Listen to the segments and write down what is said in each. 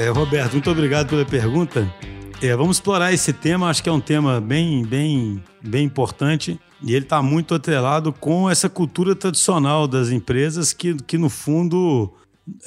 É, Roberto, muito obrigado pela pergunta. É, vamos explorar esse tema, acho que é um tema bem, bem, bem importante e ele está muito atrelado com essa cultura tradicional das empresas que, que no fundo,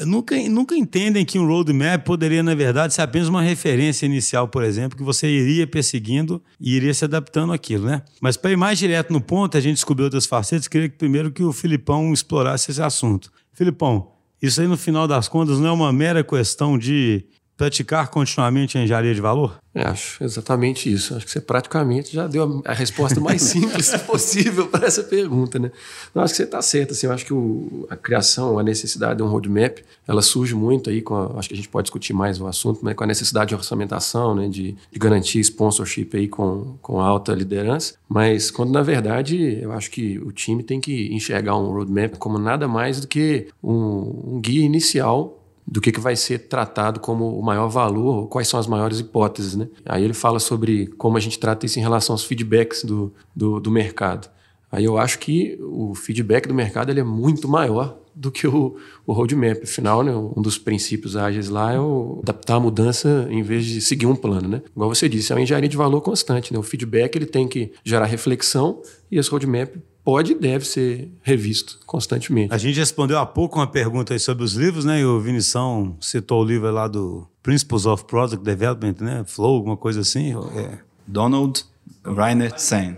nunca, nunca entendem que um roadmap poderia, na verdade, ser apenas uma referência inicial, por exemplo, que você iria perseguindo e iria se adaptando àquilo, né? Mas para ir mais direto no ponto, a gente descobriu outras facetas, queria que primeiro que o Filipão explorasse esse assunto. Filipão, isso aí no final das contas não é uma mera questão de praticar continuamente a engenharia de valor? É, acho exatamente isso. Acho que você praticamente já deu a, a resposta mais simples possível para essa pergunta, né? Não, acho que você está certo. Assim, eu acho que o, a criação, a necessidade de um roadmap, ela surge muito aí com, a, acho que a gente pode discutir mais o assunto, mas com a necessidade de orçamentação, né, de, de garantir sponsorship aí com, com alta liderança. Mas quando na verdade eu acho que o time tem que enxergar um roadmap como nada mais do que um, um guia inicial do que, que vai ser tratado como o maior valor, quais são as maiores hipóteses. Né? Aí ele fala sobre como a gente trata isso em relação aos feedbacks do, do, do mercado. Aí eu acho que o feedback do mercado ele é muito maior do que o, o roadmap. Afinal, né, um dos princípios ágeis lá é o adaptar a mudança em vez de seguir um plano. Né? Igual você disse, é uma engenharia de valor constante. Né? O feedback ele tem que gerar reflexão e esse roadmap pode e deve ser revisto constantemente. A gente respondeu há pouco uma pergunta sobre os livros, né? E o Vinição citou o livro lá do Principles of Product Development, né? Flow, alguma coisa assim. É. Donald Reiner Sen.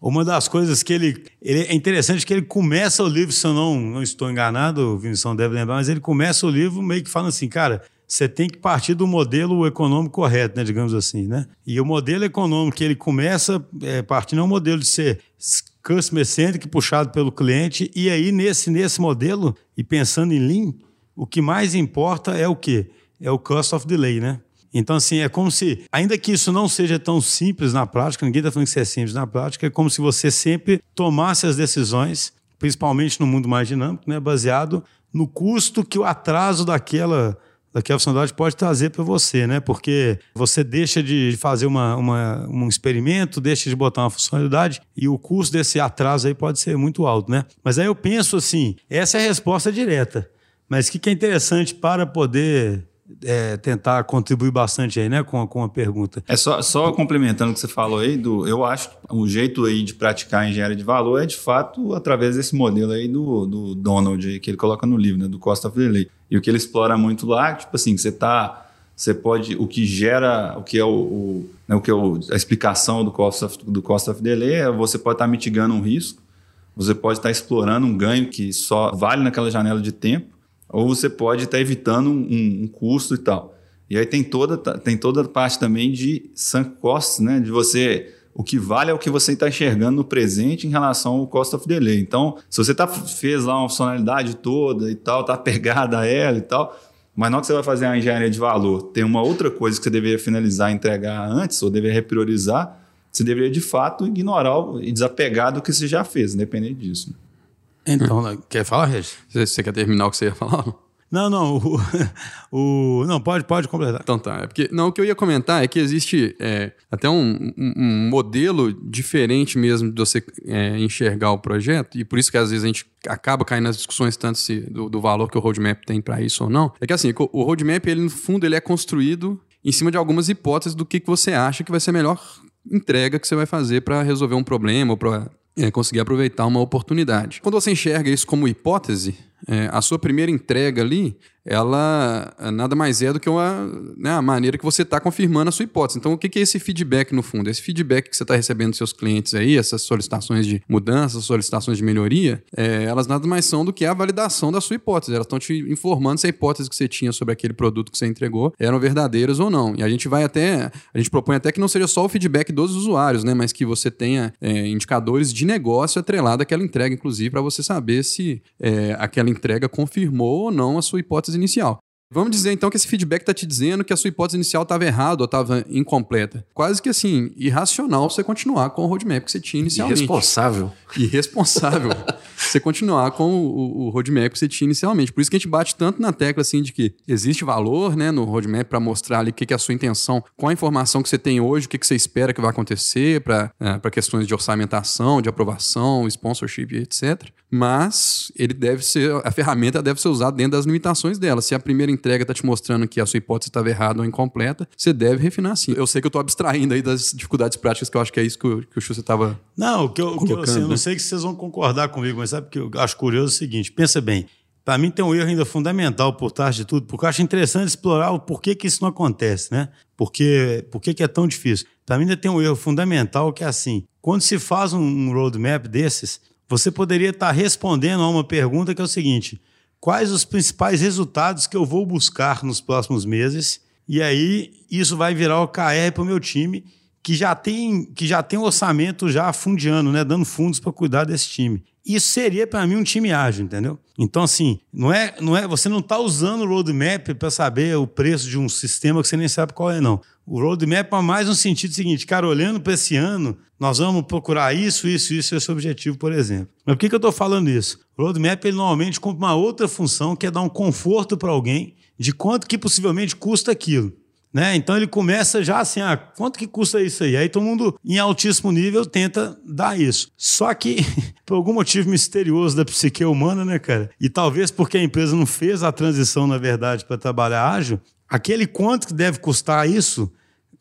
Uma das coisas que ele, ele. É interessante que ele começa o livro, se eu não, não estou enganado, o Vinição deve lembrar, mas ele começa o livro meio que falando assim, cara, você tem que partir do modelo econômico correto, né, digamos assim, né? E o modelo econômico que ele começa é, partindo é um modelo de ser customer centric, puxado pelo cliente, e aí nesse, nesse modelo, e pensando em Lean, o que mais importa é o quê? É o cost of delay, né? Então, assim, é como se, ainda que isso não seja tão simples na prática, ninguém está falando que isso é simples na prática, é como se você sempre tomasse as decisões, principalmente no mundo mais dinâmico, né, baseado no custo que o atraso daquela que a funcionalidade pode trazer para você, né? Porque você deixa de fazer uma, uma, um experimento, deixa de botar uma funcionalidade e o custo desse atraso aí pode ser muito alto, né? Mas aí eu penso assim, essa é a resposta direta. Mas o que, que é interessante para poder é, tentar contribuir bastante aí, né, com, a, com a pergunta. É só, só complementando o que você falou aí, do, eu acho que o jeito aí de praticar a engenharia de valor é de fato através desse modelo aí do, do Donald que ele coloca no livro, né, do Cost of Delay. E o que ele explora muito lá, tipo assim, você tá você pode o que gera o que é o, o, né, o que é o, a explicação do cost of, do cost of delay é você pode estar tá mitigando um risco você pode estar tá explorando um ganho que só vale naquela janela de tempo ou você pode estar evitando um, um, custo e tal. E aí tem toda, tem toda a parte também de sunk costs, né? De você. O que vale é o que você está enxergando no presente em relação ao cost of delay. Então, se você tá, fez lá uma funcionalidade toda e tal, tá pegada a ela e tal, mas não que você vai fazer uma engenharia de valor, tem uma outra coisa que você deveria finalizar, entregar antes, ou deveria repriorizar, você deveria de fato ignorar e desapegar do que você já fez, independente disso. Né? Então, né, quer falar, Regis? Você quer terminar o que você ia falar? Não, não. O, o, não, pode, pode completar. Então tá. É porque, não, o que eu ia comentar é que existe é, até um, um, um, modelo diferente mesmo de você é, enxergar o projeto, e por isso que às vezes a gente acaba caindo nas discussões tanto se, do, do valor que o roadmap tem para isso ou não. É que assim, o roadmap, ele, no fundo, ele é construído em cima de algumas hipóteses do que, que você acha que vai ser a melhor entrega que você vai fazer para resolver um problema ou para é, conseguir aproveitar uma oportunidade. Quando você enxerga isso como hipótese, é, a sua primeira entrega ali ela eh, nada mais é do que uma, né, a maneira que você está confirmando a sua hipótese. Então, o que é esse feedback no fundo? Esse feedback que você está recebendo dos seus clientes aí, essas solicitações de mudança, solicitações de melhoria, é, elas nada mais são do que a validação da sua hipótese. Elas estão te informando se a hipótese que você tinha sobre aquele produto que você entregou eram verdadeiras ou não. E a gente vai até, a gente propõe até que não seja só o feedback dos usuários, né, mas que você tenha é, indicadores de negócio atrelado àquela entrega, inclusive, para você saber se é, aquela entrega confirmou ou não a sua hipótese inicial. Vamos dizer então que esse feedback está te dizendo que a sua hipótese inicial estava errada ou estava incompleta. Quase que assim, irracional você continuar com o roadmap que você tinha inicialmente. Irresponsável. Irresponsável você continuar com o, o, roadmap que você tinha inicialmente. Por isso que a gente bate tanto na tecla assim de que existe valor né, no roadmap para mostrar ali o que, que é a sua intenção com a informação que você tem hoje, o que, que você espera que vai acontecer para é, questões de orçamentação, de aprovação, sponsorship, etc. Mas ele deve ser, a ferramenta deve ser usada dentro das limitações dela. Se a primeira entrega está te mostrando que a sua hipótese estava errada ou incompleta, você deve refinar sim. Eu sei que eu estou abstraindo aí das dificuldades práticas, que eu acho que é isso que o, que o estava. Não, o que eu, que eu, assim, eu não sei que vocês vão concordar comigo, mas sabe que eu acho curioso é o seguinte: pensa bem. Para mim tem um erro ainda fundamental por trás de tudo, porque eu acho interessante explorar o porquê que isso não acontece, né? Porque, por que é tão difícil? Para mim ainda tem um erro fundamental que é assim, quando se faz um, um roadmap desses, você poderia estar tá respondendo a uma pergunta que é o seguinte, quais os principais resultados que eu vou buscar nos próximos meses? E aí isso vai virar o KR para o meu time, que já tem que já tem orçamento já fundiando, né, dando fundos para cuidar desse time. Isso seria para mim um time ágil, entendeu? Então assim, não é, não é, você não está usando o roadmap para saber o preço de um sistema que você nem sabe qual é não. O roadmap é mais no sentido seguinte, cara, olhando para esse ano, nós vamos procurar isso, isso, isso, esse objetivo, por exemplo. Mas por que, que eu estou falando isso? O roadmap ele normalmente cumpre uma outra função que é dar um conforto para alguém de quanto que possivelmente custa aquilo. Né? Então ele começa já assim, ah, quanto que custa isso aí? Aí todo mundo em altíssimo nível tenta dar isso. Só que por algum motivo misterioso da psique humana, né, cara? E talvez porque a empresa não fez a transição, na verdade, para trabalhar ágil, aquele quanto que deve custar isso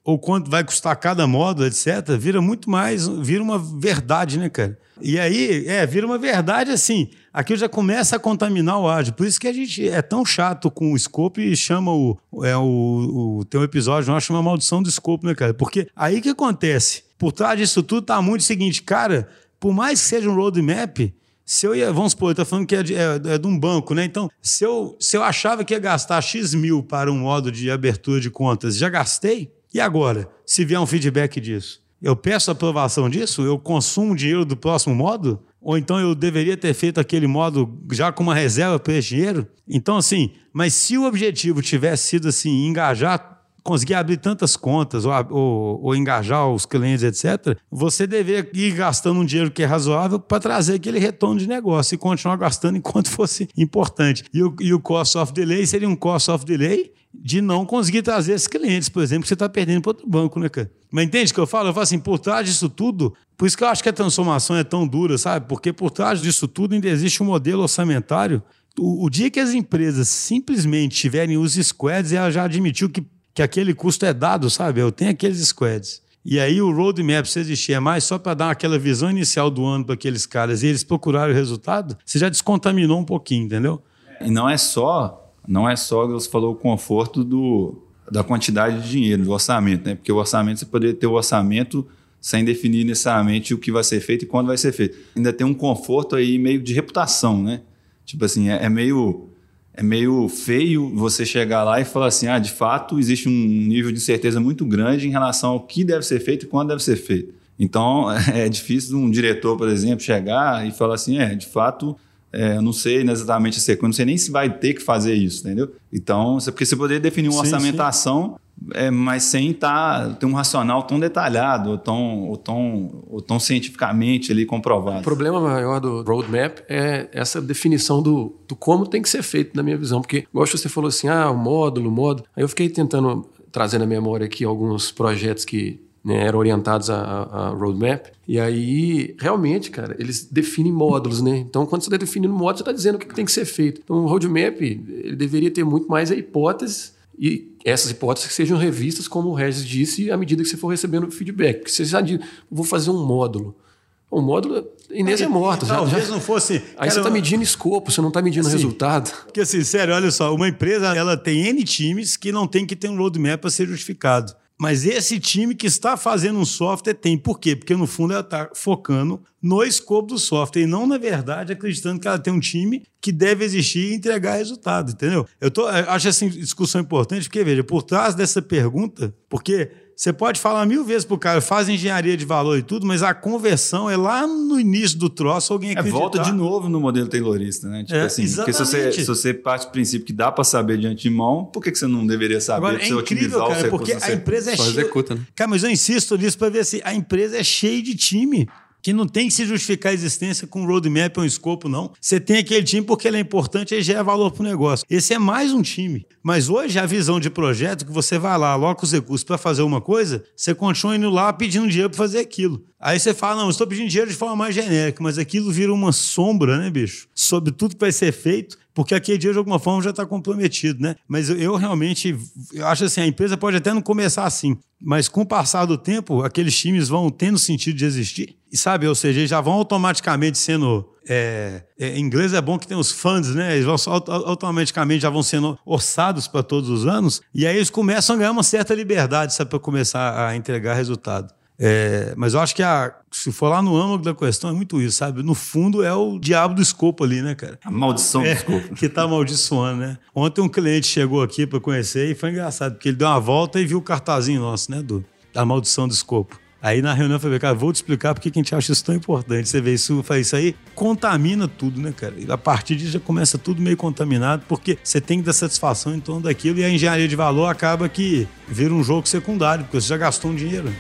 ou quanto vai custar cada módulo, etc., vira muito mais, vira uma verdade, né, cara? E aí, é, vira uma verdade assim. Aquilo já começa a contaminar o áudio. Por isso que a gente é tão chato com o escopo e chama o. É, o, o tem um episódio, nós chama maldição do escopo, né, cara? Porque aí que acontece? Por trás disso tudo tá muito o seguinte, cara, por mais que seja um roadmap, se eu ia, vamos supor, eu tô falando que é de, é, é de, um banco, né? Então, se eu, se eu achava que ia gastar X mil para um modo de abertura de contas, já gastei, e agora, se vier um feedback disso? Eu peço aprovação disso? Eu consumo dinheiro do próximo modo? Ou então eu deveria ter feito aquele modo já com uma reserva para esse dinheiro? Então, assim, mas se o objetivo tivesse sido assim, engajar, conseguir abrir tantas contas ou, ou, ou engajar os clientes, etc., você deveria ir gastando um dinheiro que é razoável para trazer aquele retorno de negócio e continuar gastando enquanto fosse importante. E o, e o cost of delay seria um cost of delay de não conseguir trazer esses clientes, por exemplo, que você está perdendo para outro banco, né, cara? Mas entende o que eu falo? Eu falo assim, por trás disso tudo, por isso que eu acho que a transformação é tão dura, sabe? Porque por trás disso tudo ainda existe um modelo orçamentário. O, o dia que as empresas simplesmente tiverem os squads, ela já admitiu que, que aquele custo é dado, sabe? Eu tenho aqueles squads. E aí o roadmap, se existir, é mais só para dar aquela visão inicial do ano para aqueles caras e eles procurarem o resultado, você já descontaminou um pouquinho, entendeu? E não é só não é só, você falou, o conforto do, da quantidade de dinheiro, do orçamento, né? Porque o orçamento, você poderia ter o orçamento sem definir necessariamente o que vai ser feito e quando vai ser feito. Ainda tem um conforto aí meio de reputação, né? Tipo assim, é, é meio é meio feio você chegar lá e falar assim, ah, de fato existe um nível de certeza muito grande em relação ao que deve ser feito e quando deve ser feito. Então é difícil um diretor, por exemplo, chegar e falar assim, é, de fato é, eu não sei exatamente a sequência, não sei nem se vai ter que fazer isso, entendeu? Então, porque você poderia definir uma sim, orçamentação, sim. É, mas sem tá, ter um racional tão detalhado ou tão, ou, tão, ou tão cientificamente ali comprovado. O problema maior do roadmap é essa definição do, do como tem que ser feito, na minha visão. Porque, gosto você falou assim, ah, o módulo, o módulo. Aí eu fiquei tentando trazer na memória aqui alguns projetos que né, eram orientados a, a, roadmap. E aí, realmente, cara, eles definem módulos, né? Então, quando você está definindo módulo, você está dizendo o que tem que ser feito. Então, o roadmap, ele deveria ter muito mais a hipótese e essas hipóteses que sejam revistas, como o Regis disse, à medida que você for recebendo feedback. Porque você já diz, vou fazer um módulo. O módulo, Inês é morta. Talvez já, não fosse. Aí você está medindo escopo, você não está medindo assim, resultado. Porque, assim, sério, olha só, uma empresa ela tem N times que não tem que ter um roadmap para ser justificado. Mas esse time que está fazendo um software tem. Por quê? Porque no fundo ela está focando no escopo do software e não, na verdade, acreditando que ela tem um time que deve existir e entregar resultado, entendeu? Eu, tô, eu acho essa discussão importante porque, veja, por trás dessa pergunta, porque você pode falar mil vezes pro cara, faz engenharia de valor e tudo, mas a conversão é lá no início do troço, alguém acreditar. É, volta de novo no modelo taylorista, né? Tipo é, assim, exatamente. porque se você, se você parte do princípio que dá para saber de antemão, por que, que você não deveria saber Agora, é incrível, cara, porque a empresa é cheia... Executa, né? Cara, mas eu insisto nisso para ver se a empresa é cheia de time que não tem que se justificar a existência com um roadmap ou um escopo, não. Você tem aquele time porque ele é importante e gera valor para o negócio. Esse é mais um time. Mas hoje a visão de projeto que você vai lá, aloca os recursos para fazer uma coisa, você continua indo lá pedindo dinheiro para fazer aquilo. Aí você fala, não, estou pedindo dinheiro de forma mais genérica, mas aquilo vira uma sombra, né, bicho? Sobre tudo que vai ser feito, porque aquele dia de alguma forma já está comprometido, né? Mas eu, eu, realmente eu acho assim, a empresa pode até não começar assim, mas com o passar do tempo, aqueles times vão tendo sentido de existir. E sabe, ou seja, já vão automaticamente sendo. É, é, em inglês é bom que tem os funds, né? Eles vão, automaticamente já vão sendo orçados para todos os anos, e aí eles começam a ganhar uma certa liberdade, para começar a entregar resultado. É, mas eu acho que a, se for lá no âmago da questão, é muito isso, sabe? No fundo é o diabo do escopo ali, né, cara? A maldição é, do escopo. Que tá amaldiçoando, né? Ontem um cliente chegou aqui para conhecer e foi engraçado, porque ele deu uma volta e viu o cartazinho nosso, né, do, da maldição do escopo. Aí na reunião eu falei, cara, vou te explicar porque que a gente acha isso tão importante. Você vê isso, faz isso aí, contamina tudo, né, cara? E a partir disso já começa tudo meio contaminado, porque você tem que dar satisfação em torno daquilo e a engenharia de valor acaba que vira um jogo secundário, porque você já gastou um dinheiro.